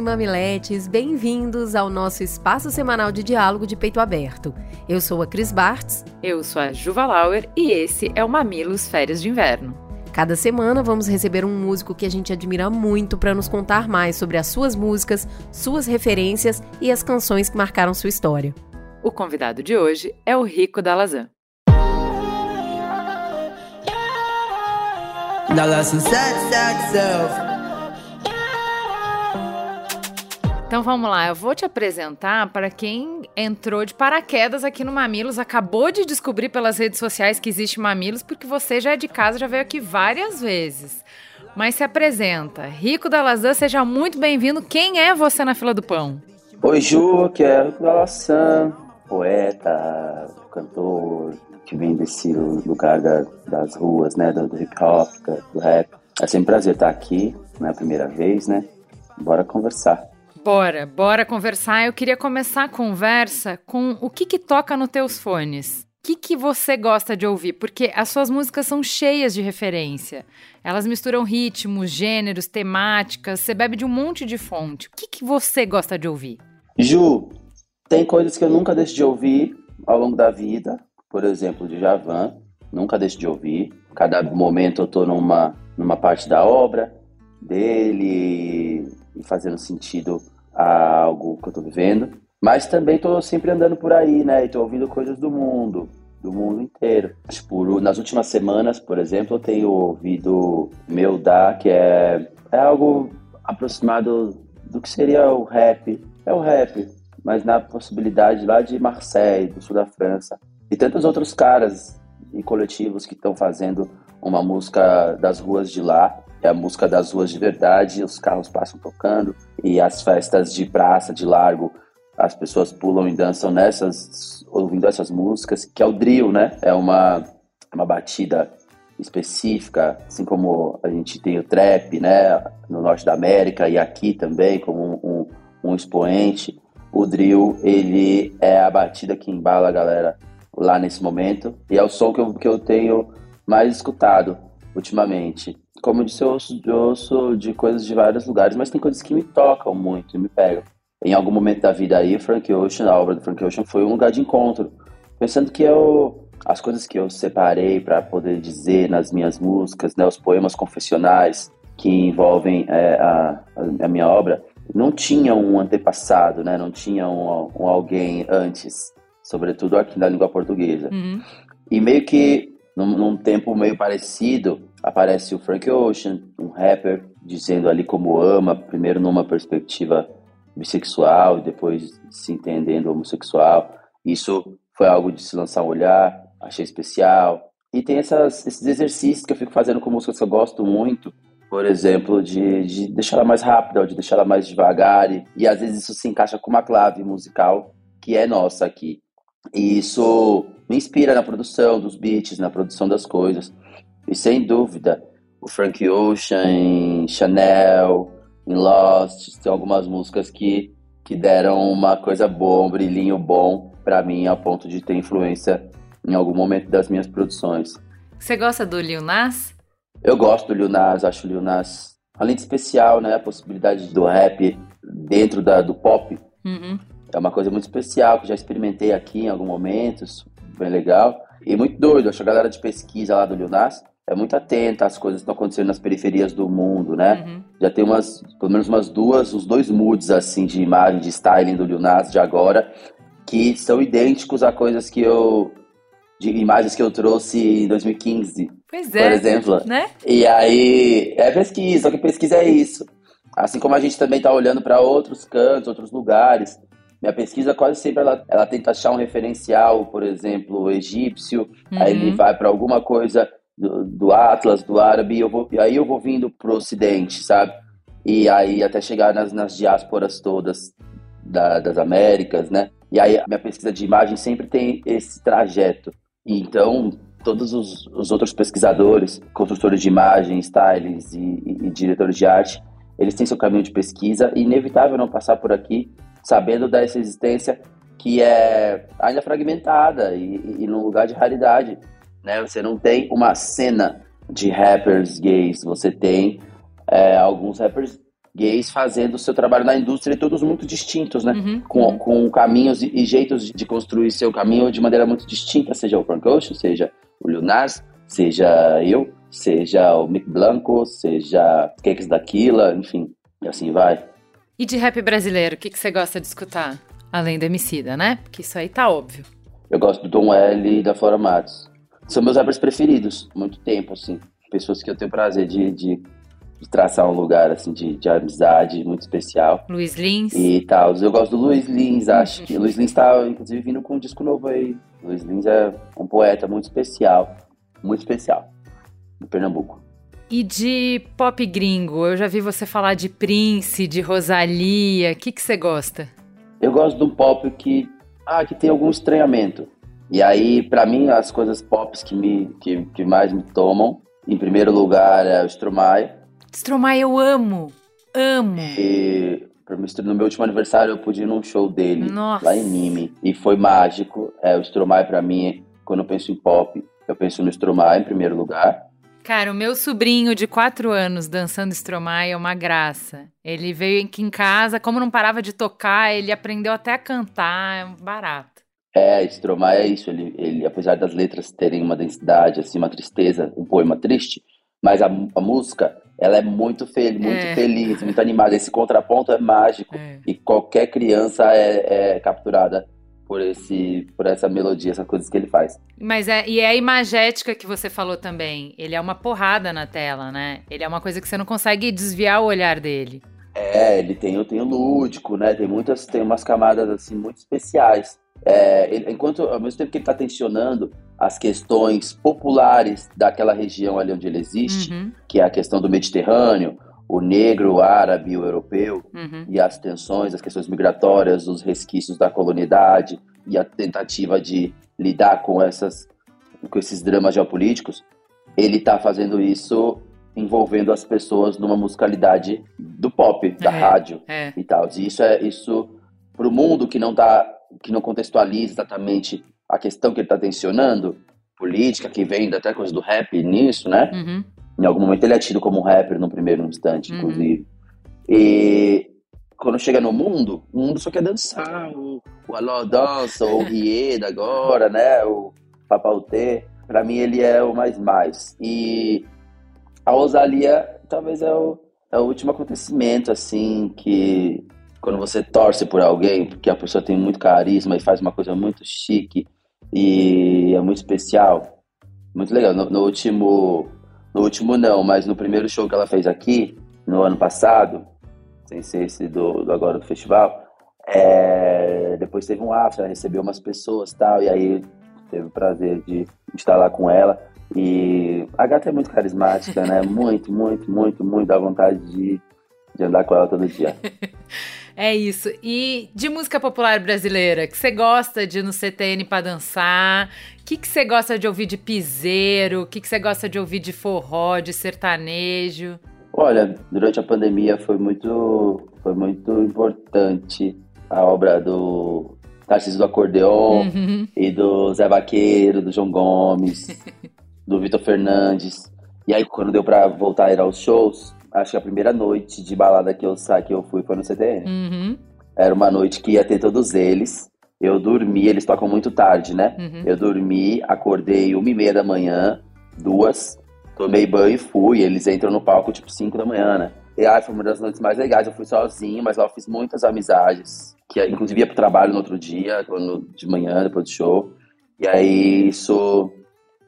e mamiletes, bem-vindos ao nosso espaço semanal de diálogo de peito aberto. Eu sou a Cris Bartz. Eu sou a Juva Lauer e esse é o Mamilos Férias de Inverno. Cada semana vamos receber um músico que a gente admira muito para nos contar mais sobre as suas músicas, suas referências e as canções que marcaram sua história. O convidado de hoje é o Rico da Lazan. Então vamos lá, eu vou te apresentar para quem entrou de paraquedas aqui no Mamilos, acabou de descobrir pelas redes sociais que existe Mamilos, porque você já é de casa, já veio aqui várias vezes. Mas se apresenta, Rico da Lazan, seja muito bem-vindo. Quem é você na fila do pão? Oi, Ju, que é Rico da Lazan, poeta, cantor, que vem desse lugar da, das ruas, né, do, do hip hop, do rap. É sempre um prazer estar aqui, não é a primeira vez, né? Bora conversar. Bora, bora conversar. Eu queria começar a conversa com o que que toca nos teus fones. O que, que você gosta de ouvir? Porque as suas músicas são cheias de referência. Elas misturam ritmos, gêneros, temáticas. Você bebe de um monte de fonte. O que, que você gosta de ouvir? Ju, tem coisas que eu nunca deixo de ouvir ao longo da vida. Por exemplo, de Javan. Nunca deixo de ouvir. Cada momento eu tô numa, numa parte da obra dele e fazendo sentido a algo que eu tô vivendo. Mas também tô sempre andando por aí, né? E tô ouvindo coisas do mundo, do mundo inteiro. Tipo, nas últimas semanas, por exemplo, eu tenho ouvido Meu Da, que é, é algo aproximado do que seria o rap. É o rap, mas na possibilidade lá de Marseille, do sul da França. E tantos outros caras e coletivos que estão fazendo uma música das ruas de lá é a música das ruas de verdade, os carros passam tocando e as festas de praça, de largo, as pessoas pulam e dançam nessas, ouvindo essas músicas, que é o drill, né? É uma, uma batida específica, assim como a gente tem o trap, né? No norte da América e aqui também, como um, um, um expoente. O drill, ele é a batida que embala a galera lá nesse momento e é o som que eu, que eu tenho mais escutado ultimamente. Como eu disse, eu ouço, eu ouço de coisas de vários lugares, mas tem coisas que me tocam muito, me pegam. Em algum momento da vida aí, Frank Ocean, a obra do Frank Ocean foi um lugar de encontro. Pensando que eu, as coisas que eu separei para poder dizer nas minhas músicas, né, os poemas confessionais que envolvem é, a, a, minha obra, não tinham um antepassado, né? Não tinha um, um alguém antes, sobretudo aqui na língua portuguesa. Uhum. E meio que num, num, tempo meio parecido, aparece o Frank Ocean, um rapper, dizendo ali como ama, primeiro numa perspectiva bissexual e depois se entendendo homossexual. Isso foi algo de se lançar um olhar, achei especial. E tem essas, esses exercícios que eu fico fazendo com músicas que eu gosto muito, por exemplo, de, de deixar ela mais rápida, ou de deixar ela mais devagar. E, e às vezes isso se encaixa com uma clave musical que é nossa aqui. E isso me inspira na produção dos beats, na produção das coisas. E sem dúvida, o Frank Ocean, Chanel, em Lost, tem algumas músicas que, que deram uma coisa boa, um brilhinho bom para mim, a ponto de ter influência em algum momento das minhas produções. Você gosta do Lil Nas? Eu gosto do Lil Nas, acho o Lil Nas, além de especial, né, a possibilidade do rap dentro da, do pop. Uhum. É uma coisa muito especial que já experimentei aqui em alguns momentos, bem legal. E muito doido, acho que a galera de pesquisa lá do Lil Nas é muito atenta às coisas que estão acontecendo nas periferias do mundo, né? Uhum. Já tem umas, pelo menos umas duas, os dois moods assim de imagem, de styling do Lil Nas de agora, que são idênticos a coisas que eu de imagens que eu trouxe em 2015. Pois é. Por exemplo. Né? E aí, é pesquisa, só que pesquisa é isso. Assim como a gente também está olhando para outros cantos, outros lugares. Minha pesquisa quase sempre ela, ela tenta achar um referencial, por exemplo, egípcio, Uhum. aí ele vai para alguma coisa do, do Atlas, do árabe, eu vou, aí eu vou vindo pro ocidente, sabe? e aí até chegar nas, nas diásporas todas da, das Américas, né? E aí a minha pesquisa de imagem sempre tem esse trajeto. Então, todos os, os, outros pesquisadores, construtores de imagem, stylings e, e, e, diretores de arte, eles têm seu caminho de pesquisa e inevitável não passar por aqui sabendo dessa existência que é ainda fragmentada e, e num lugar de raridade, né? Você não tem uma cena de rappers gays, você tem é, alguns rappers gays fazendo o seu trabalho na indústria e todos muito distintos, né? Uhum, com, uhum. com caminhos e, e, jeitos de construir seu caminho de maneira muito distinta, seja o Frank Ocean, seja o Lil Nas, seja eu, seja o Mick Blanco, seja Cakes Daquila, enfim, e assim vai. E de rap brasileiro, o que, que você gosta de escutar? Além do Emicida, né? Porque isso aí tá óbvio. Eu gosto do Tom L e da Flora Matos. São meus rappers preferidos, muito tempo, assim. Pessoas que eu tenho prazer de, de de traçar um lugar assim de, de amizade muito especial. Luiz Lins. E tal. Eu gosto do Luiz Lins, acho que. Luiz Lins tá, inclusive, vindo com um disco novo aí. Luiz Lins é um poeta muito especial. Muito especial. Do Pernambuco. E de pop gringo? Eu já vi você falar de Prince, de Rosalia. O que, que você gosta? Eu gosto de um pop que, ah, que tem algum estranhamento. E aí, para mim, as coisas pop que, me, que, que mais me tomam, em primeiro lugar é o Stromae, Stromae eu amo. Amo. E no meu último aniversário eu pude ir num show dele Nossa. lá em Nime e foi mágico. É, o Stromae para mim, quando eu penso em pop, eu penso no Stromae em primeiro lugar. Cara, o meu sobrinho de quatro anos dançando Stromae é uma graça. Ele veio aqui em casa, como não parava de tocar, ele aprendeu até a cantar, é um barato. É, Stromae é isso. Ele, ele, apesar das letras terem uma densidade, assim, uma tristeza, um poema triste, mas a, a música ela é muito, fel muito é. feliz, muito animada. Esse contraponto é mágico é. e qualquer criança é, é, capturada por esse, por essa melodia, essas coisas que ele faz. Mas é e é a imagética que você falou também. Ele é uma porrada na tela, né? Ele é uma coisa que você não consegue desviar o olhar dele. É, ele tem, tem o lúdico, né? Tem muitas, tem umas camadas assim muito especiais. É, ele, enquanto ao mesmo tempo que ele está tensionando as questões populares daquela região ali onde ele existe, uhum. que é a questão do Mediterrâneo, o negro, o árabe, o europeu, uhum. e as tensões, as questões migratórias, os resquícios da colonialidade e a tentativa de lidar com essas com esses dramas geopolíticos, ele está fazendo isso envolvendo as pessoas numa musicalidade do pop, da é, rádio é. e tal. E isso é isso para o mundo que não tá que não contextualiza exatamente a questão que ele está tensionando, política, que vem até coisa do rap nisso, né? Uhum. Em algum momento ele é tido como rapper no primeiro instante, uhum. inclusive. E quando chega no mundo, o mundo só quer dançar. O, o Alô dança, o Rieda agora, né? O Papautê. Pra mim ele é o mais mais. E a Rosalia talvez é o, é o último acontecimento, assim, que quando você torce por alguém, porque a pessoa tem muito carisma e faz uma coisa muito chique e é muito especial, muito legal. No, no último, no último não, mas no primeiro show que ela fez aqui, no ano passado, sem ser esse do, do agora do festival, é, depois teve um after, ela recebeu umas pessoas tal, e aí teve o prazer de estar lá com ela. E a gata é muito carismática, né? Muito, muito, muito, muito dá vontade de, de andar com ela todo dia. É isso. E de música popular brasileira, que você gosta de ir no CTN para dançar? O que, você gosta de ouvir de piseiro? O que, que você gosta de ouvir de forró, de sertanejo? Olha, durante a pandemia foi muito, foi muito importante a obra do Tarcísio do Acordeon uhum. e do Zé Vaqueiro, do João Gomes, do Vitor Fernandes. E aí, quando deu para voltar a ir aos shows, acho que a primeira noite de balada que eu saí, que eu fui foi no CTN. Uhum. Era uma noite que ia ter todos eles. Eu dormi, eles tocam muito tarde, né? Uhum. Eu dormi, acordei uma e meia da manhã, duas, tomei banho e fui. Eles entram no palco tipo cinco da manhã, né? E ai, foi uma das noites mais legais. Eu fui sozinho, mas lá eu fiz muitas amizades. Que inclusive ia pro trabalho no outro dia, quando, de manhã, depois do show. E aí isso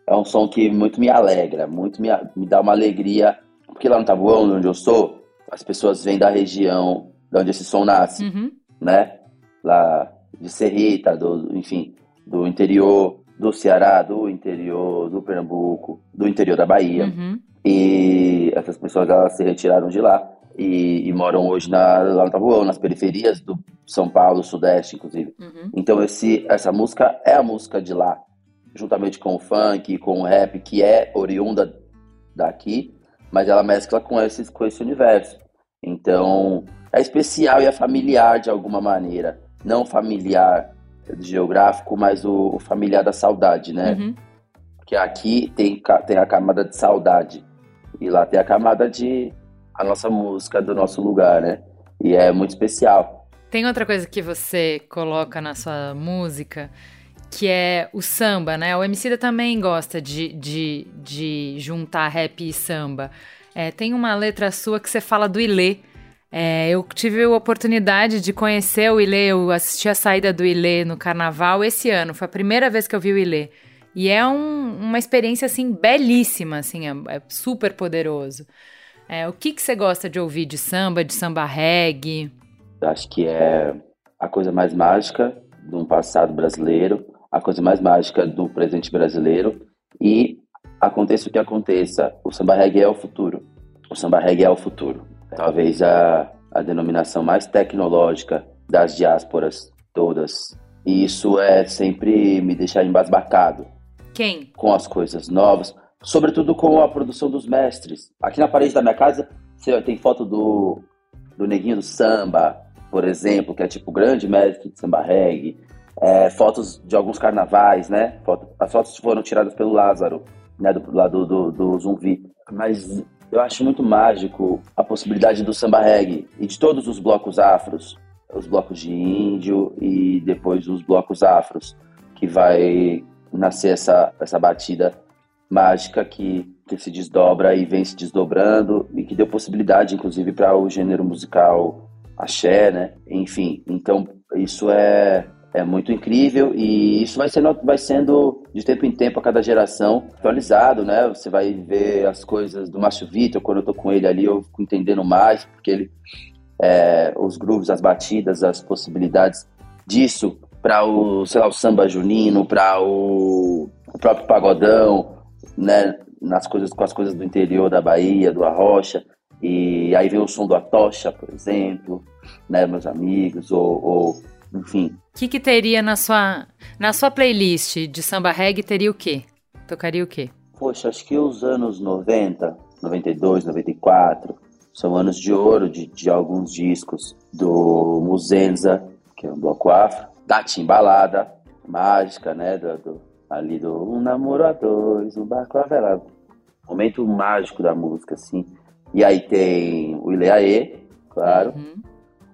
é um som que muito me alegra, muito me, me dá uma alegria porque lá no Tabuão, onde eu sou, as pessoas vêm da região de onde esse som nasce, uhum. né? Lá de Serrita, do, enfim, do interior do Ceará, do interior do Pernambuco, do interior da Bahia. Uhum. E essas pessoas elas se retiraram de lá e, e moram hoje na, lá no Tabuão, nas periferias do São Paulo, Sudeste, inclusive. Uhum. Então esse, essa música é a música de lá, juntamente com o funk, com o rap, que é oriunda daqui, mas ela mescla com esse, com esse universo. Então é especial e é familiar de alguma maneira. Não familiar geográfico, mas o, o familiar da saudade, né? Uhum. Porque aqui tem, tem a camada de saudade e lá tem a camada de a nossa música do nosso lugar, né? E é muito especial. Tem outra coisa que você coloca na sua música que é o samba, né? O Emicida também gosta de, de, de juntar rap e samba. É, tem uma letra sua que você fala do Ilê. É, eu tive a oportunidade de conhecer o Ilê, eu assisti a saída do Ilê no carnaval esse ano, foi a primeira vez que eu vi o Ilê. E é um, uma experiência, assim, belíssima, assim, é, é super poderoso. É, o que, que você gosta de ouvir de samba, de samba reggae? Acho que é a coisa mais mágica de um passado brasileiro, a coisa mais mágica do presente brasileiro e aconteça o que aconteça, o samba reggae é o futuro. O samba reggae é o futuro. Talvez a, a denominação mais tecnológica das diásporas todas. E isso é sempre me deixar embasbacado. Quem? Com as coisas novas, sobretudo com a produção dos mestres. Aqui na parede da minha casa você tem foto do, do Neguinho do Samba, por exemplo, que é tipo grande mestre de samba reggae. É, fotos de alguns carnavais, né? Foto, as fotos foram tiradas pelo Lázaro, né? Do lado do, do, do Zumbi. Mas eu acho muito mágico a possibilidade do samba reggae e de todos os blocos afros, os blocos de índio e depois os blocos afros, que vai nascer essa, essa batida mágica que, que se desdobra e vem se desdobrando e que deu possibilidade, inclusive, para o gênero musical axé, né? Enfim, então isso é, é muito incrível e isso vai sendo, vai sendo de tempo em tempo a cada geração atualizado, né? Você vai ver as coisas do Márcio Vitor, quando eu tô com ele ali, eu fico entendendo mais, porque ele é, os grooves, as batidas, as possibilidades disso para o, sei lá, o samba junino, para o, o próprio pagodão, né, nas coisas com as coisas do interior da Bahia, do Arrocha, e aí vem o som do Atocha, por exemplo, né, meus amigos, ou, ou enfim. O que, que teria na sua na sua playlist de samba reggae teria o quê? Tocaria o quê? Poxa, acho que os anos 90, 92, 94 são anos de ouro de, de alguns discos do Muzenza, que é um bloco afro, da Timbalada, mágica, né, do, do ali do Um Namoro a Dois, Um Barco Avelado. Momento mágico da música, assim. E aí tem o Ileaê, claro, Uhum.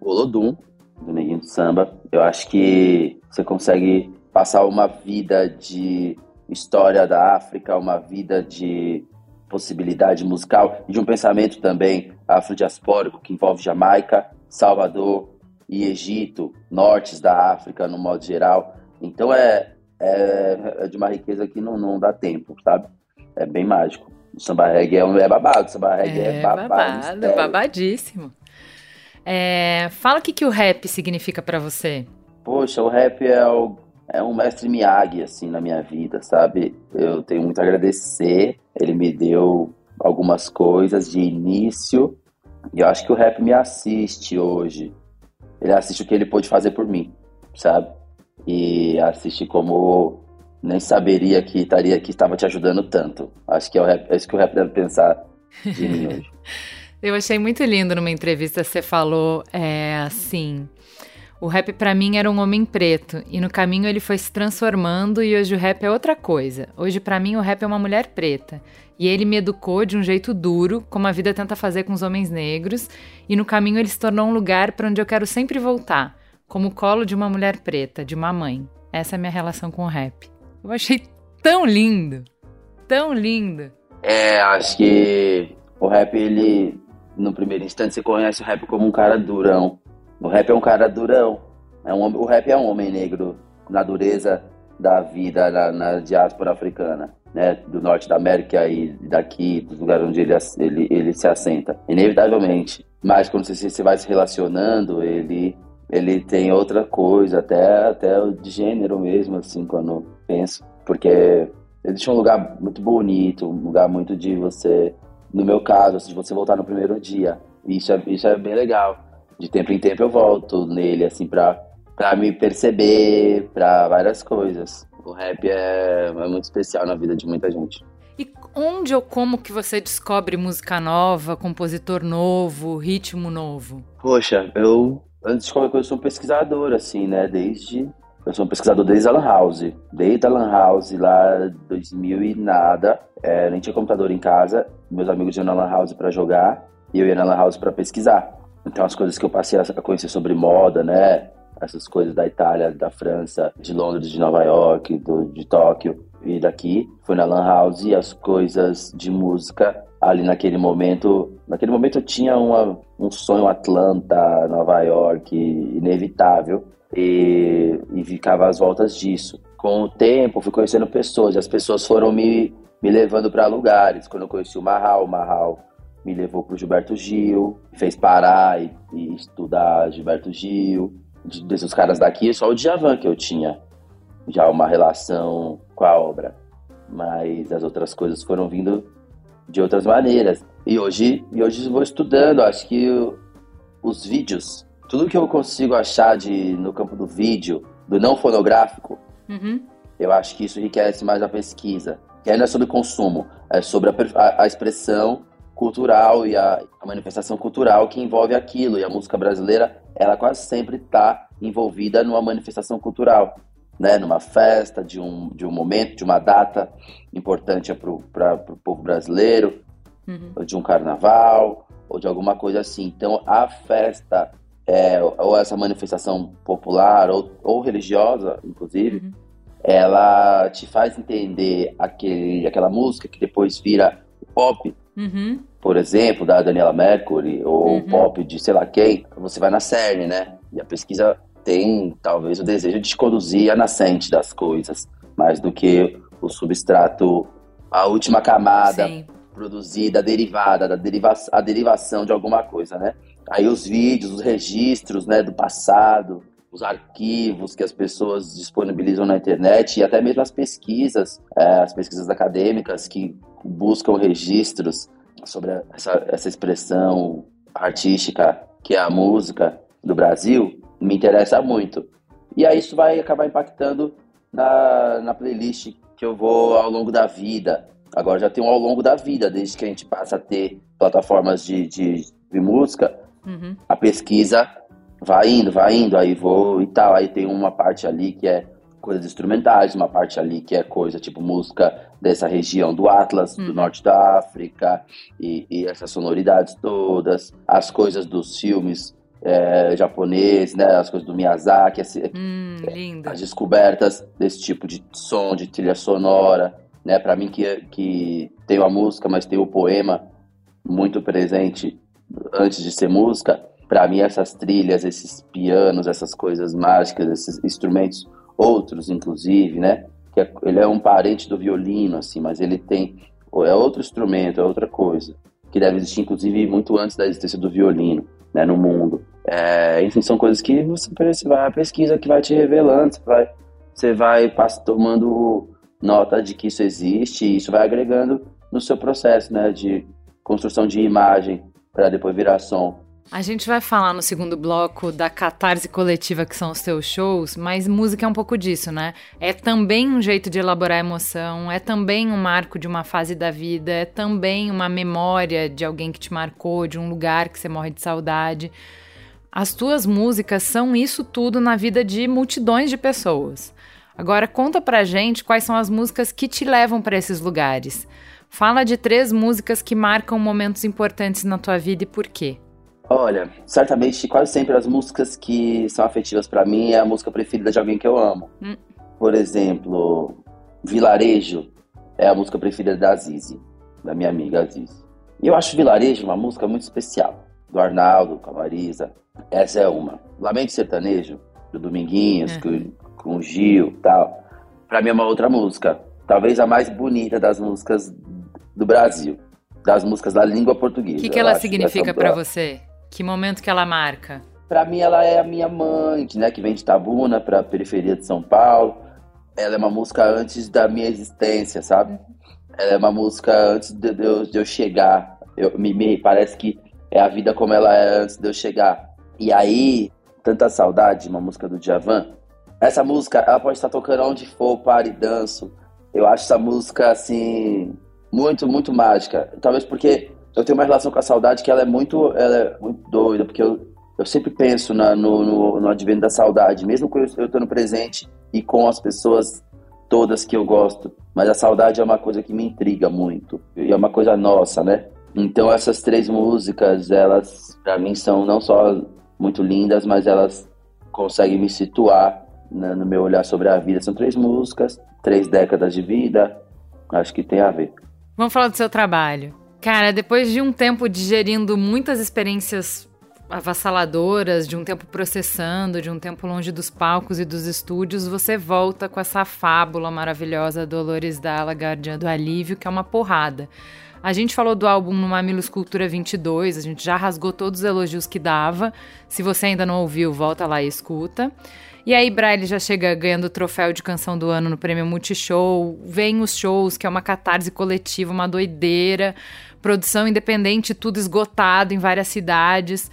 o Olodum, do Neguinho do Samba. Eu acho que você consegue passar uma vida de história da África, uma vida de possibilidade musical e de um pensamento também afrodiaspórico que envolve Jamaica, Salvador e Egito, nortes da África no modo geral. Então é, é, é de uma riqueza que não, não dá tempo, sabe? É bem mágico. O samba reggae é, é babado, o samba reggae é, É babado. babado, babadíssimo. É, fala o que, que o rap significa pra você. Poxa, o rap é, o- é um mestre Miyagi, assim, na minha vida, sabe? Eu tenho muito a agradecer. Ele me deu algumas coisas de início. E eu acho que o rap me assiste hoje. Ele assiste o que ele pôde fazer por mim, sabe? E assiste como nem saberia que estaria que estava te ajudando tanto. Acho que é, o rap, é isso que o rap deve pensar de mim hoje. Eu achei muito lindo numa entrevista você falou é, assim. O rap pra mim era um homem preto e no caminho ele foi se transformando e hoje o rap é outra coisa. Hoje pra mim o rap é uma mulher preta e ele me educou de um jeito duro, como a vida tenta fazer com os homens negros, e no caminho ele se tornou um lugar pra onde eu quero sempre voltar, como o colo de uma mulher preta, de uma mãe. Essa é a minha relação com o rap. Eu achei tão lindo, tão lindo. É, acho que o rap, ele, no primeiro instante, você conhece o rap como um cara durão. O rap é um cara durão. É um, o rap é um homem negro na dureza da vida na, na diáspora africana, né? Do norte da América e daqui, dos lugares onde ele, ele, ele se assenta. Inevitavelmente. Mas quando você, você vai se relacionando, ele, ele tem outra coisa, até, até de gênero mesmo, assim, quando penso. Porque ele deixa um lugar muito bonito, um lugar muito de você, no meu caso, assim, de você voltar no primeiro dia Isso é, isso é bem legal. De tempo em tempo eu volto nele, assim, pra, pra me perceber, pra várias coisas. O rap é, é muito especial na vida de muita gente. E onde ou como que você descobre música nova, compositor novo, ritmo novo? Poxa, eu, antes de qualquer coisa, eu sou um pesquisador, assim, né? Desde. Eu sou um pesquisador desde a Lan House. Desde a Lan House, lá 2000 e nada. É, nem tinha computador em casa. Meus amigos iam na Lan House pra jogar. E eu ia na Lan House pra pesquisar. Então, as coisas que eu passei a conhecer sobre moda, né? Essas coisas da Itália, da França, de Londres, de Nova York, do, de Tóquio e daqui. Foi na Lan House e as coisas de música ali naquele momento. Naquele momento eu tinha uma, um sonho Atlanta, Nova York, inevitável. E, e ficava às voltas disso. Com o tempo, fui conhecendo pessoas, e as pessoas foram me, me levando para lugares. Quando eu conheci o Marral, o Marral me levou para o Gilberto Gil, fez parar e, e estudar Gilberto Gil. De, desses caras daqui, só o Djavan que eu tinha já uma relação com a obra. Mas as outras coisas foram vindo de outras maneiras. E hoje, e hoje vou estudando, acho que os vídeos, tudo que eu consigo achar de, no campo do vídeo, do não fonográfico, uhum. eu acho que isso enriquece mais a pesquisa. Que aí não é sobre consumo, é sobre a, a, expressão cultural e a, a, manifestação cultural que envolve aquilo. E a música brasileira, ela quase sempre está envolvida numa manifestação cultural né, numa festa, de um, de um momento, de uma data importante para o povo brasileiro, uhum. ou de um carnaval, ou de alguma coisa assim. Então, a festa, é, ou essa manifestação popular, ou, ou religiosa, inclusive, uhum. Ela te faz entender aquele, aquela música que depois vira pop, uhum. por exemplo, da Daniela Mercury, ou Uhum. pop de sei lá quem, você vai na CERN, né? E a pesquisa tem talvez o desejo de te conduzir a nascente das coisas, mais do que o substrato, a última camada Sim. produzida, derivada, da deriva a derivação de alguma coisa, né? Aí os vídeos, os registros, né, do passado, os arquivos que as pessoas disponibilizam na internet e até mesmo as pesquisas, é, as pesquisas acadêmicas que buscam registros sobre essa, essa expressão artística que é a música do Brasil, me interessa muito. E aí isso vai acabar impactando na, na playlist que eu vou ao longo da vida. Agora já tem um ao longo da vida, desde que a gente passa a ter plataformas de, de, de música, Uhum. a pesquisa vai indo, vai indo, aí vou e tal. Aí tem uma parte ali que é coisas instrumentais, uma parte ali que é coisa tipo música dessa região do Atlas, do Uhum. norte da África, e, e essas sonoridades todas, as coisas dos filmes é, japoneses, né, as coisas do Miyazaki, esse- Hum, lindo. as descobertas desse tipo de som, de trilha sonora, né? Para mim que, que tem a música, mas tem o poema muito presente antes de ser música. Para mim essas trilhas, esses pianos, essas coisas mágicas, esses instrumentos outros, inclusive, né? Que é- ele é um parente do violino, assim, mas ele tem é outro instrumento, é outra coisa que deve existir, inclusive, muito antes da existência do violino, né? No mundo. É, enfim, são coisas que você, vai a pesquisa que vai te revelando, você vai, você vai tomando nota de que isso existe e isso vai agregando no seu processo, né, de construção de imagem para depois virar som. A gente vai falar no segundo bloco da catarse coletiva que são os teus shows, mas música é um pouco disso, né? É também um jeito de elaborar emoção, é também um marco de uma fase da vida, é também uma memória de alguém que te marcou, de um lugar que você morre de saudade. As tuas músicas são isso tudo na vida de multidões de pessoas. Agora conta pra gente quais são as músicas que te levam para esses lugares. Fala de três músicas que marcam momentos importantes na tua vida e por quê. Olha, certamente quase sempre as músicas que são afetivas para mim é a música preferida de alguém que eu amo. Hum. Por exemplo, Vilarejo é a música preferida da Azizi, da minha amiga Azizi. E eu acho Vilarejo uma música muito especial, do Arnaldo, com a Marisa. Essa é uma. Lamento Sertanejo, do Dominguinhos, Uhum. com, com o Gil tal. Pra mim é uma outra música. Talvez a mais bonita das músicas do Brasil. Das músicas da língua portuguesa. O que, que ela acho, significa pra você? Que momento que ela marca? Pra mim, ela é a minha mãe, né, que vem de Tabuna pra periferia de São Paulo. Ela é uma música antes da minha existência, sabe? Ela é uma música antes de de eu, de eu chegar. Eu, me, me parece que é a vida como ela é antes de eu chegar. E aí, Tanta Saudade, uma música do Djavan, essa música, ela pode estar tocando onde for, pare, danço. Eu acho essa música, assim, muito, muito mágica. Talvez porque eu tenho uma relação com a saudade que ela é muito, ela é muito doida, porque eu, eu sempre penso na, no, no, no advento da saudade, mesmo quando eu estou no presente e com as pessoas todas que eu gosto. Mas a saudade é uma coisa que me intriga muito. E é uma coisa nossa, né? Então essas três músicas, elas para mim são não só muito lindas, mas elas conseguem me situar né, no meu olhar sobre a vida. São três músicas, três décadas de vida, acho que tem a ver. Vamos falar do seu trabalho. Cara, depois de um tempo digerindo muitas experiências avassaladoras, de um tempo processando, de um tempo longe dos palcos e dos estúdios, você volta com essa fábula maravilhosa Dolores Dalla, Guardiã do Alívio, que é uma porrada. A gente falou do álbum no Mamilos Cultura 22, a gente já rasgou todos os elogios que dava. Se você ainda não ouviu, volta lá e escuta. E aí, Braille já chega ganhando o troféu de canção do ano no Prêmio Multishow. Vem os shows, que é uma catarse coletiva, uma doideira. Produção independente, tudo esgotado em várias cidades.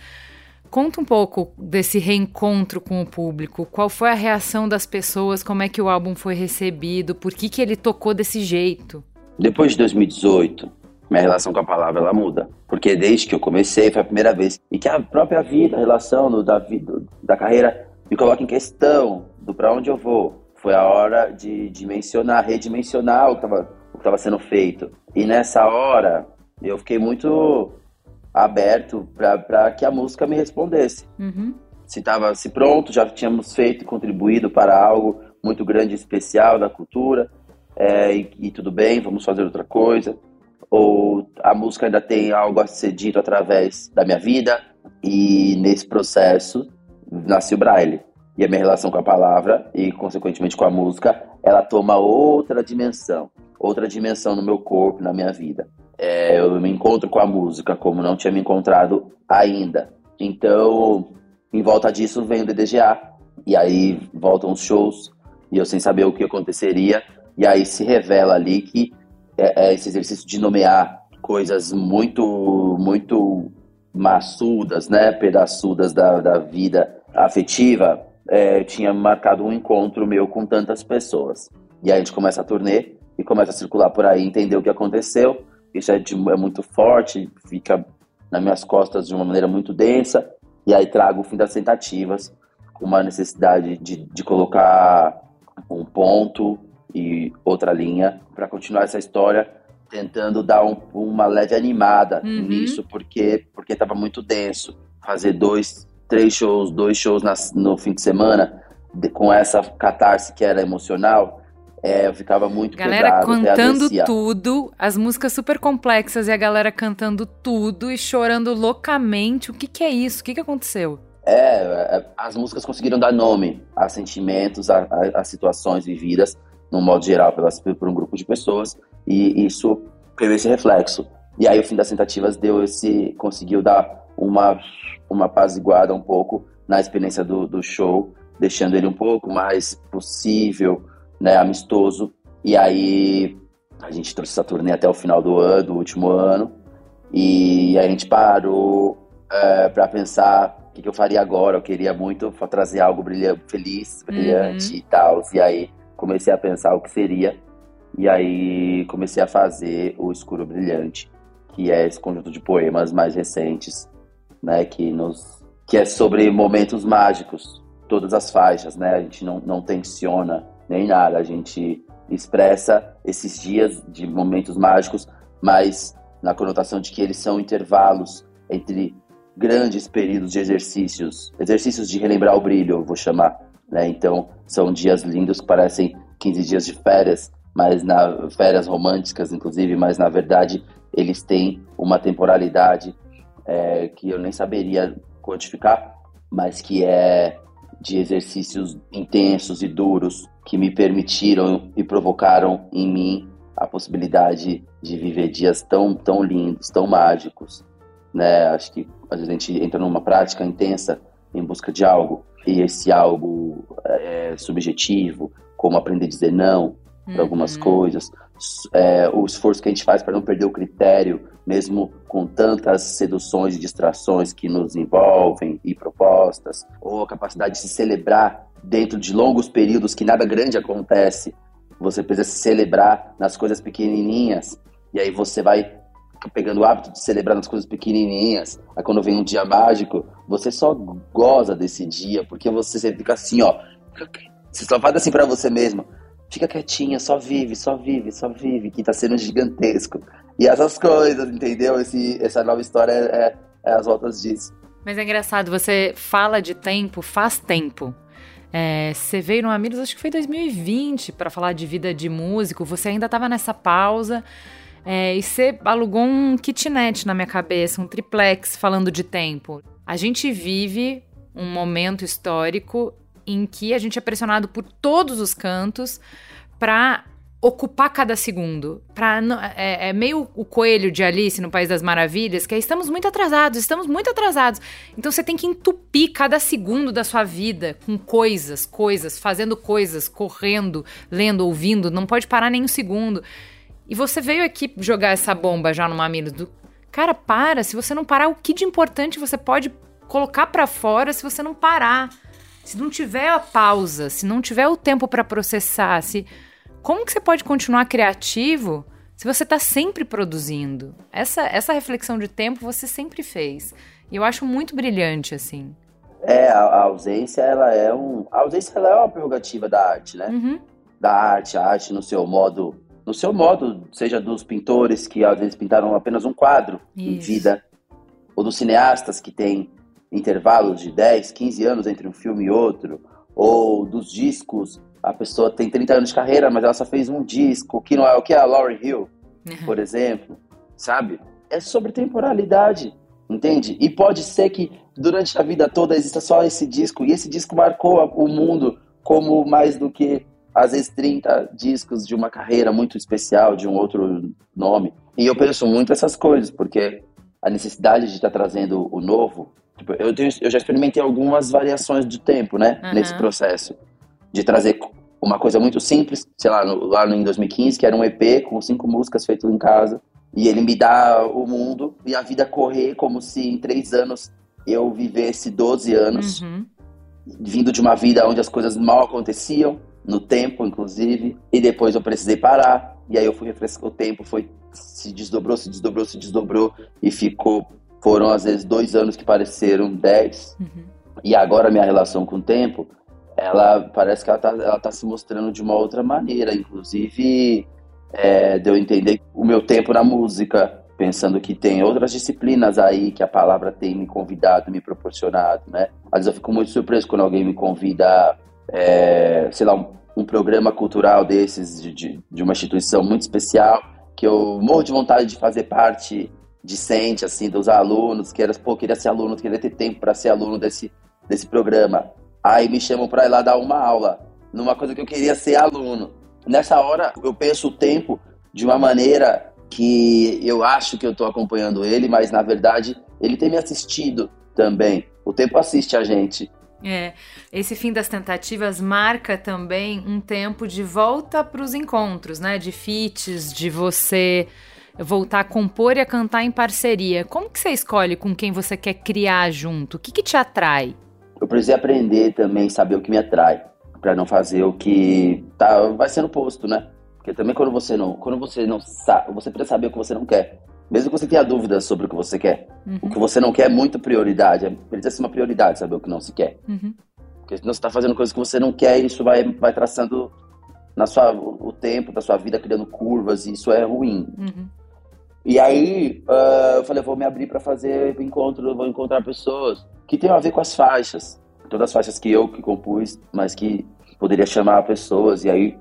Conta um pouco desse reencontro com o público. Qual foi a reação das pessoas? Como é que o álbum foi recebido? Por que, que ele tocou desse jeito? Depois de 2018, minha relação com a palavra ela muda. Porque desde que eu comecei, foi a primeira vez. E que a própria vida, a relação do, da, vida, da carreira me coloca em questão do para onde eu vou. Foi a hora de dimensionar, redimensionar o que estava sendo feito. E nessa hora, eu fiquei muito aberto para que a música me respondesse. Uhum. Se estava se pronto, já tínhamos feito e contribuído para algo muito grande e especial da cultura. É, e, e tudo bem, vamos fazer outra coisa ou a música ainda tem algo a ser dito através da minha vida e nesse processo nasceu o Braille e a minha relação com a palavra e consequentemente com a música ela toma outra dimensão outra dimensão no meu corpo na minha vida. É, eu me encontro com a música como não tinha me encontrado ainda. Então em volta disso vem o DDGA e aí voltam os shows e eu sem saber o que aconteceria e aí se revela ali que é, é esse exercício de nomear coisas muito, muito maçudas, né, pedaçudas da, da vida afetiva, é, tinha marcado um encontro meu com tantas pessoas. E aí a gente começa a turnê e começa a circular por aí, entender o que aconteceu. Isso é, de, é muito forte, fica nas minhas costas de uma maneira muito densa. E aí trago o fim das tentativas, com uma necessidade de, de colocar um ponto e outra linha para continuar essa história, tentando dar um, uma leve animada uhum. nisso, porque porque estava muito denso. Fazer dois, três shows, dois shows nas, no fim de semana, de, com essa catarse que era emocional, é, eu ficava muito galera pesado, cantando tudo, as músicas super complexas e a galera cantando tudo e chorando loucamente. O que, que é isso? O que, que aconteceu? É, é as músicas conseguiram dar nome a sentimentos, a, a, a situações vividas no modo geral, pelas, por um grupo de pessoas, e isso teve esse reflexo. E aí o fim das tentativas deu esse, conseguiu dar uma, uma apaziguada um pouco na experiência do, do show, deixando ele um pouco mais possível, né, amistoso. E aí a gente trouxe essa turnê até o final do ano, do último ano, e a gente parou é, para pensar o que, que, eu faria agora. Eu queria muito trazer algo brilhante, feliz, brilhante uhum. e tal. E aí comecei a pensar o que seria e aí comecei a fazer o Escuro Brilhante, que é esse conjunto de poemas mais recentes, né, que nos que é sobre momentos mágicos, todas as faixas, né? A gente não, não tensiona nem nada, a gente expressa esses dias de momentos mágicos, mas na conotação de que eles são intervalos entre grandes períodos de exercícios, exercícios de relembrar o brilho, eu vou chamar, né? Então, são dias lindos que parecem 15 dias de férias, mas na férias românticas, inclusive, mas na verdade eles têm uma temporalidade é, que eu nem saberia quantificar, mas que é de exercícios intensos e duros que me permitiram e provocaram em mim a possibilidade de viver dias tão tão lindos, tão mágicos, né? Acho que a gente entra numa prática intensa em busca de algo e esse algo é subjetivo, como aprender a dizer não, para algumas coisas, é, o esforço que a gente faz para não perder o critério, mesmo com tantas seduções e distrações que nos envolvem e propostas, ou a capacidade de se celebrar dentro de longos períodos que nada grande acontece. Você precisa se celebrar nas coisas pequenininhas, e aí você vai pegando o hábito de celebrar nas coisas pequenininhas. Aí quando vem um dia mágico, você só goza desse dia, porque você fica assim, ó. Você só faz assim para você mesmo fica quietinha, só vive, só vive, só vive, que tá sendo gigantesco. E essas coisas, entendeu? Esse, essa nova história é, é, é as voltas disso. Mas é engraçado, você fala de tempo, faz tempo. É, você veio no Amigos, acho que foi 2020, para falar de vida de músico. Você ainda estava nessa pausa. É, e você alugou um kitnet na minha cabeça, um triplex, falando de tempo. A gente vive um momento histórico em que a gente é pressionado por todos os cantos para ocupar cada segundo. Pra, é, é, meio o coelho de Alice no País das Maravilhas, que é estamos muito atrasados, estamos muito atrasados. Então você tem que entupir cada segundo da sua vida com coisas, coisas, fazendo coisas, correndo, lendo, ouvindo, não pode parar nem um segundo. E você veio aqui jogar essa bomba já no Mamilos do. Cara, para, se você não parar, o que de importante você pode colocar para fora se você não parar? Se não tiver a pausa, se não tiver o tempo para processar, se como que você pode continuar criativo se você está sempre produzindo? Essa essa reflexão de tempo você sempre fez. E eu acho muito brilhante assim. É, a, a ausência ela é um, a ausência ela é uma prerrogativa da arte, né? Uhum. Da arte, a arte no seu modo, no seu modo, seja dos pintores que às vezes pintaram apenas um quadro Isso. em vida, ou dos cineastas que têm intervalos de 10, 15 anos entre um filme e outro, ou dos discos, a pessoa tem 30 anos de carreira, mas ela só fez um disco, que não é o que é a Lauryn Hill, uhum. por exemplo, sabe? É sobre temporalidade, entende? E pode ser que durante a vida toda exista só esse disco, e esse disco marcou o mundo como mais do que às vezes 30 discos de uma carreira muito especial, de um outro nome. E eu penso muito essas coisas, porque a necessidade de estar trazendo o novo Tipo, eu, tenho, eu já experimentei algumas variações de tempo, né? Uhum. Nesse processo. De trazer uma coisa muito simples, sei lá, no, lá em 2015, que era um EP com cinco músicas feito em casa. E ele me dá o mundo e a vida correr como se em três anos eu vivesse 12 anos. Uhum. Vindo de uma vida onde as coisas mal aconteciam, no tempo, inclusive. E depois eu precisei parar. E aí eu fui refrescar o tempo, foi se desdobrou, se desdobrou, se desdobrou e ficou foram às vezes dois anos que pareceram dez. Uhum. E agora minha relação com o tempo, ela parece que ela tá, ela tá se mostrando de uma outra maneira. Inclusive, é, deu a entender o meu tempo na música, pensando que tem outras disciplinas aí que a palavra tem me convidado, me proporcionado, né? Às vezes eu fico muito surpreso quando alguém me convida, é, sei lá, um, um, programa cultural desses, de, de, de uma instituição muito especial, que eu morro de vontade de fazer parte discente, assim, dos alunos, que era, pô, queria ser aluno, queria ter tempo para ser aluno desse, desse programa. Aí me chamam para ir lá dar uma aula, numa coisa que eu queria ser aluno. Nessa hora, eu penso o tempo de uma maneira que eu acho que eu estou acompanhando ele, mas na verdade ele tem me assistido também. O tempo assiste a gente. É, esse fim das tentativas marca também um tempo de volta para os encontros, né? De feats, de você voltar a compor e a cantar em parceria. Como que você escolhe com quem você quer criar junto? O que, que te atrai? Eu precisei aprender também, saber o que me atrai, para não fazer o que tá, vai sendo posto, né? Porque também quando você não, quando você não sabe, você precisa saber o que você não quer. Mesmo que você tenha dúvidas sobre o que você quer. Uhum. O que você não quer é muito prioridade. É, precisa ser uma prioridade saber o que não se quer. Uhum. Porque senão você está fazendo coisas que você não quer e isso vai, vai traçando na sua, o tempo da sua vida, criando curvas, e isso é ruim. Uhum. E aí uh, eu falei, vou me abrir para fazer encontro, vou encontrar pessoas que tem a ver com as faixas. Todas as faixas que eu que compus, mas que poderia chamar pessoas. E aí,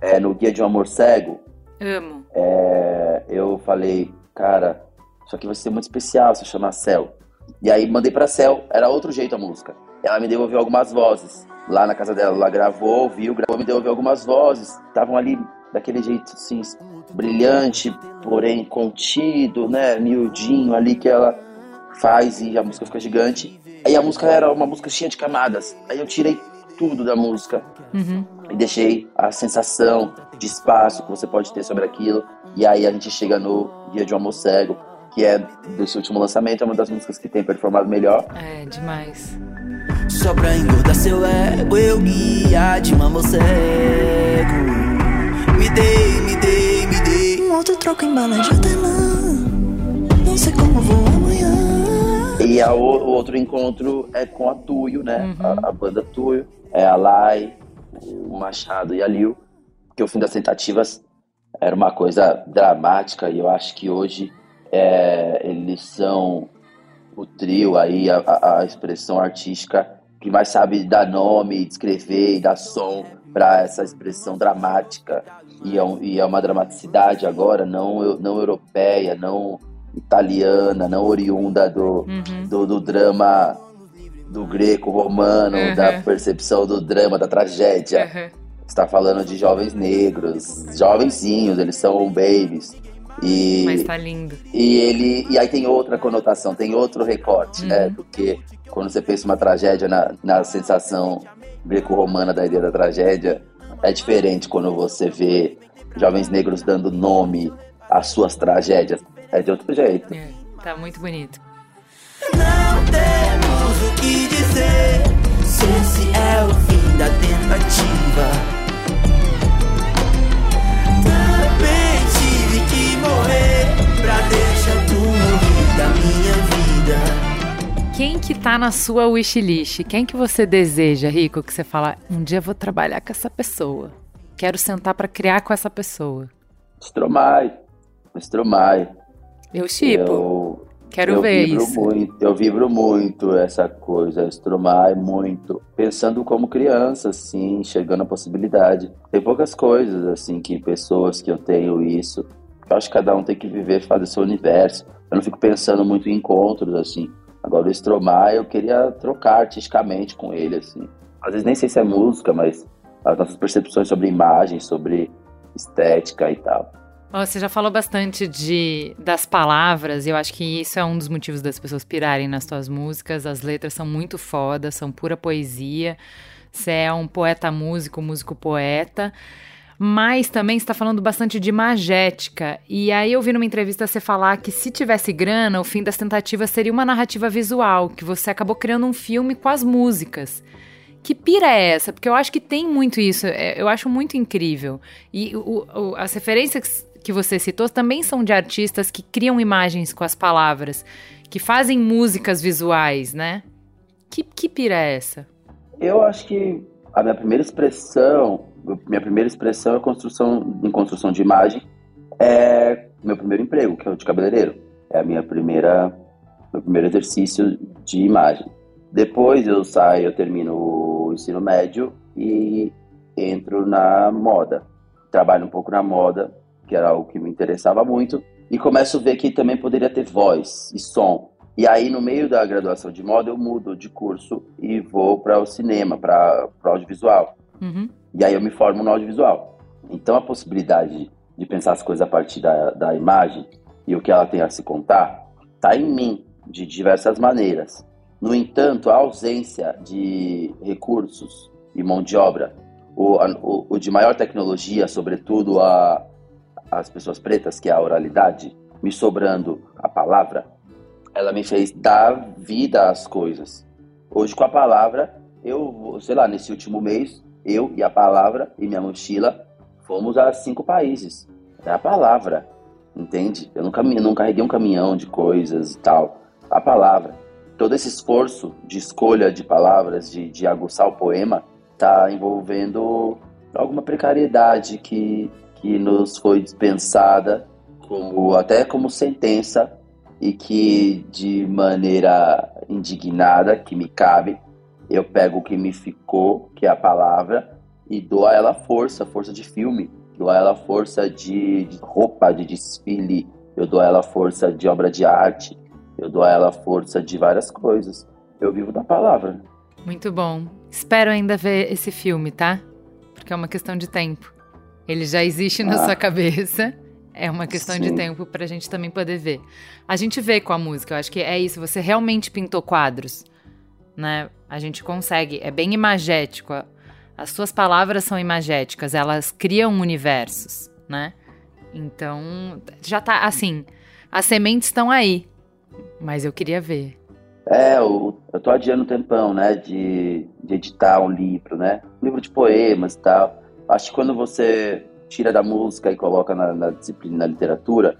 é, no Guia de um Amor Cego, Amo. É, eu falei, cara, isso aqui vai ser muito especial se chamar Céu. E aí mandei pra Céu, era outro jeito a música. Ela me devolveu algumas vozes. Lá na casa dela, ela gravou, ouviu, gravou, me devolveu algumas vozes. Estavam ali daquele jeito assim, brilhante, porém contido, né? Miudinho ali que ela faz e a música fica gigante. Aí a música era uma música cheia de camadas. Aí eu tirei tudo da música uhum. e deixei a sensação de espaço que você pode ter sobre aquilo. E aí a gente chega no Guia de um Amor Cego, que é desse último lançamento, é uma das músicas que tem performado melhor. É, demais. Só pra engordar seu ego, eu guia de um amor cego. Me dei, me dei, me dei. Um outro troco em bala de hortelã. Não sei como vou amanhã. E a, o outro encontro é com a Tuyo, né? Uhum. A, a, banda Tuyo. É a Lai, o Machado e a Liu. Porque o fim das tentativas era uma coisa dramática e eu acho que hoje é, eles são o trio aí, a, a, expressão artística que mais sabe dar nome, descrever e dar som para essa expressão dramática. E é, um, e é, uma dramaticidade agora não, não europeia, não italiana, não oriunda do, uhum. do, do, drama do greco-romano, uhum. da percepção do drama, da tragédia. Uhum. Está falando de jovens negros, jovenzinhos, eles são babies. E, Mas tá lindo. E ele. E aí tem outra conotação, tem outro recorte, né? uhum. né? Porque quando você pensa uma tragédia na, na sensação greco-romana da ideia da tragédia, é diferente quando você vê jovens negros dando nome às suas tragédias. É de outro jeito. É, tá muito bonito. Não temos o que dizer se esse é o fim da tentativa. Também tive que morrer pra deixar tu morrer da minha vida. Quem que tá na sua wishlist? Quem que você deseja, Rico, que você fala, um dia eu vou trabalhar com essa pessoa. Quero sentar para criar com essa pessoa. Stromae. Stromae. Eu chipo. Eu, Quero eu ver vibro isso. Muito, eu vibro muito essa coisa, Stromae muito, pensando como criança, assim, enxergando a possibilidade. Tem poucas coisas, assim, que pessoas que eu tenho isso. Eu acho que cada um tem que viver, fazer seu universo. Eu não fico pensando muito em encontros, assim. Agora, o Stromae, eu queria trocar artisticamente com ele, assim. Às vezes nem sei se é música, mas as nossas percepções sobre imagem, sobre estética e tal. Você já falou bastante de das palavras, e eu acho que isso é um dos motivos das pessoas pirarem nas suas músicas. As letras são muito fodas, são pura poesia. Você é um poeta músico, músico poeta. Mas também está falando bastante de magética. E aí eu vi numa entrevista você falar que se tivesse grana, o fim das tentativas seria uma narrativa visual, que você acabou criando um filme com as músicas. Que pira é essa? Porque eu acho que tem muito isso. É, eu acho muito incrível. E o, o, as referências que você citou também são de artistas que criam imagens com as palavras, que fazem músicas visuais, né? Que, que pira é essa? Eu acho que a minha primeira expressão, minha primeira expressão é construção, em construção de imagem, é meu primeiro emprego, que é o de cabeleireiro. É a minha primeira, meu primeiro exercício de imagem. Depois eu saio, eu termino o ensino médio e entro na moda. Trabalho um pouco na moda, que era algo que me interessava muito, e começo a ver que também poderia ter voz e som. E aí, no meio da graduação de moda, eu mudo de curso e vou para o cinema, para o audiovisual. Uhum. E aí eu me formo no audiovisual. Então, a possibilidade de pensar as coisas a partir da, da imagem e o que ela tem a se contar está em mim, de diversas maneiras. No entanto, a ausência de recursos e mão de obra, o, o, o de maior tecnologia, sobretudo a, as pessoas pretas, que é a oralidade, me sobrando a palavra, ela me fez dar vida às coisas. Hoje, com a palavra, eu, sei lá, nesse último mês, eu e a palavra e minha mochila fomos a cinco países. É a palavra, entende? Eu não, não carreguei um caminhão de coisas e tal. A palavra. Todo esse esforço de escolha de palavras, de, de aguçar o poema, está envolvendo alguma precariedade que que nos foi dispensada como até como sentença e que de maneira indignada que me cabe eu pego o que me ficou que é a palavra e dou a ela força força de filme. Dou a ela força de, de roupa de desfile. Eu dou a ela força de obra de arte. Eu dou a ela força de várias coisas. Eu vivo da palavra. Muito bom. Espero ainda ver esse filme tá? Porque é uma questão de tempo ele já existe na ah. sua cabeça. É uma questão Sim. de tempo pra gente também poder ver. A gente vê com a música, eu acho que é isso. Você realmente pintou quadros. né? A gente consegue, é bem imagético. As suas palavras são imagéticas, elas criam universos, né? Então, já tá assim, as sementes estão aí, mas eu queria ver. É, eu, eu tô adiando um tempão, né, de, de editar um livro, né? Um livro de poemas e tal. Acho que quando você tira da música e coloca na, na disciplina da literatura,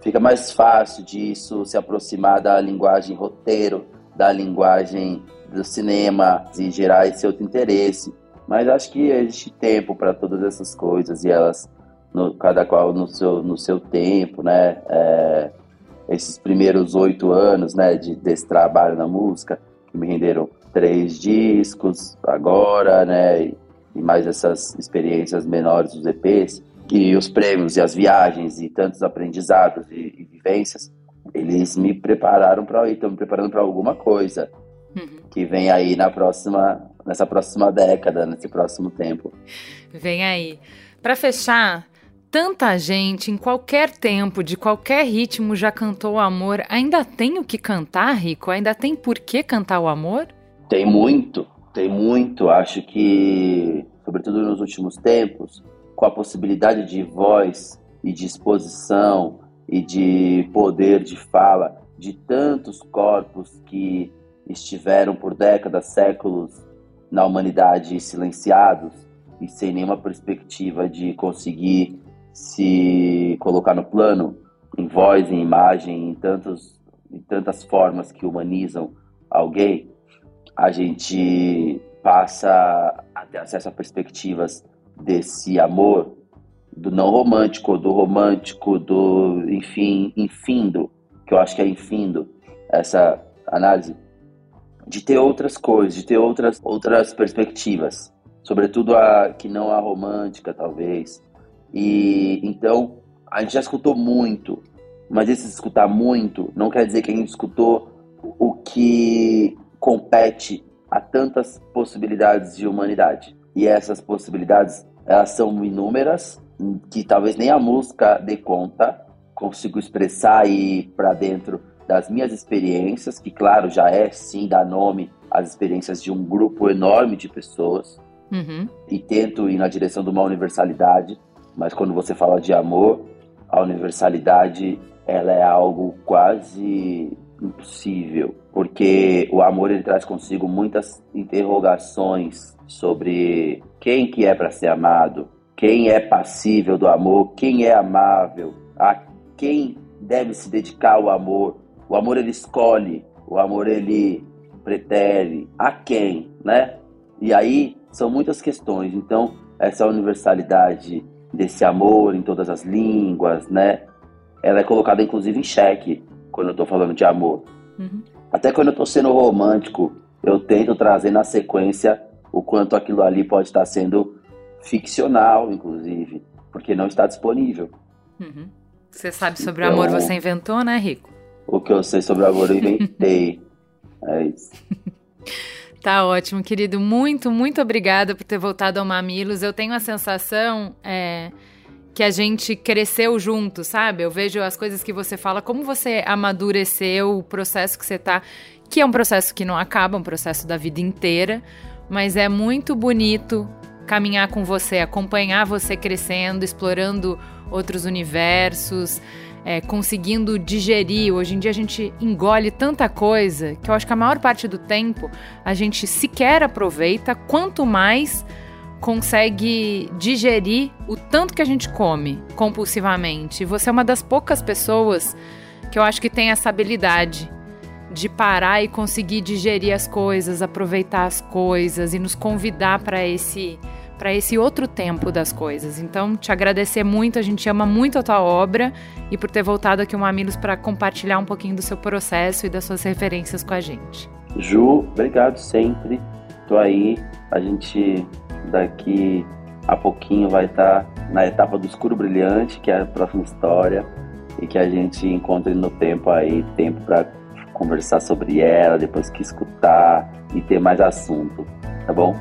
fica mais fácil disso se aproximar da linguagem roteiro, da linguagem do cinema e gerar esse outro interesse. Mas acho que existe tempo para todas essas coisas e elas, no, cada qual no seu, no seu tempo, né? É, esses primeiros oito anos, né, de, desse trabalho na música, que me renderam três discos agora, né, e mais essas experiências menores dos EPs, e os prêmios e as viagens e tantos aprendizados e, e vivências, eles me prepararam para estão me preparando para alguma coisa uhum. que vem aí na próxima, nessa próxima década, nesse próximo tempo. Vem aí. Para fechar, tanta gente em qualquer tempo, de qualquer ritmo já cantou o amor. Ainda tem o que cantar, Rico? Ainda tem por que cantar o amor? Tem muito, tem muito. Acho que, sobretudo nos últimos tempos, com a possibilidade de voz e de exposição e de poder de fala de tantos corpos que estiveram por décadas, séculos na humanidade silenciados e sem nenhuma perspectiva de conseguir se colocar no plano, em voz, em imagem, em, tantos, em tantas formas que humanizam alguém, a gente passa a ter acesso a perspectivas desse amor, do não romântico, do romântico, do enfim, infindo, que eu acho que é infindo, essa análise, de ter outras coisas, de ter outras, outras perspectivas, sobretudo a que não a romântica, talvez. E então a gente já escutou muito, mas esse escutar muito não quer dizer que a gente escutou o que compete a tantas possibilidades de humanidade. E essas possibilidades elas são inúmeras, que talvez nem a música dê conta, consigo expressar e para dentro das minhas experiências, que claro, já é sim dar nome às experiências de um grupo enorme de pessoas, uhum. e tento ir na direção de uma universalidade, mas quando você fala de amor, a universalidade ela é algo quase impossível, porque o amor ele traz consigo muitas interrogações sobre quem que é para ser amado, quem é passível do amor, quem é amável, a quem deve se dedicar ao amor. O amor ele escolhe, o amor ele pretere a quem, né? E aí são muitas questões. Então, essa universalidade desse amor em todas as línguas, né? Ela é colocada inclusive em xeque quando eu tô falando de amor. Uhum. Até quando eu tô sendo romântico, eu tento trazer na sequência o quanto aquilo ali pode estar sendo ficcional, inclusive, porque não está disponível. Uhum. Você sabe sobre então, o amor, você inventou, né, Rico? O que eu sei sobre o amor, eu inventei. é isso. Tá ótimo, querido. Muito, muito obrigada por ter voltado ao Mamilos. Eu tenho a sensação é, que a gente cresceu junto, sabe? Eu vejo as coisas que você fala, como você amadureceu, o processo que você tá, que é um processo que não acaba, um processo da vida inteira, mas é muito bonito caminhar com você, acompanhar você crescendo, explorando outros universos é, conseguindo digerir. Hoje em dia a gente engole tanta coisa que eu acho que a maior parte do tempo a gente sequer aproveita, quanto mais consegue digerir o tanto que a gente come compulsivamente. Você é uma das poucas pessoas que eu acho que tem essa habilidade de parar e conseguir digerir as coisas, aproveitar as coisas e nos convidar para esse para esse outro tempo das coisas. Então, te agradecer muito, a gente ama muito a tua obra e por ter voltado aqui o Mamilos para compartilhar um pouquinho do seu processo e das suas referências com a gente. Ju, obrigado sempre. Tô aí. A gente daqui a pouquinho vai estar na etapa do escuro brilhante, que é a próxima história, e que a gente encontre no tempo aí tempo para conversar sobre ela, depois que escutar e ter mais assunto, tá bom?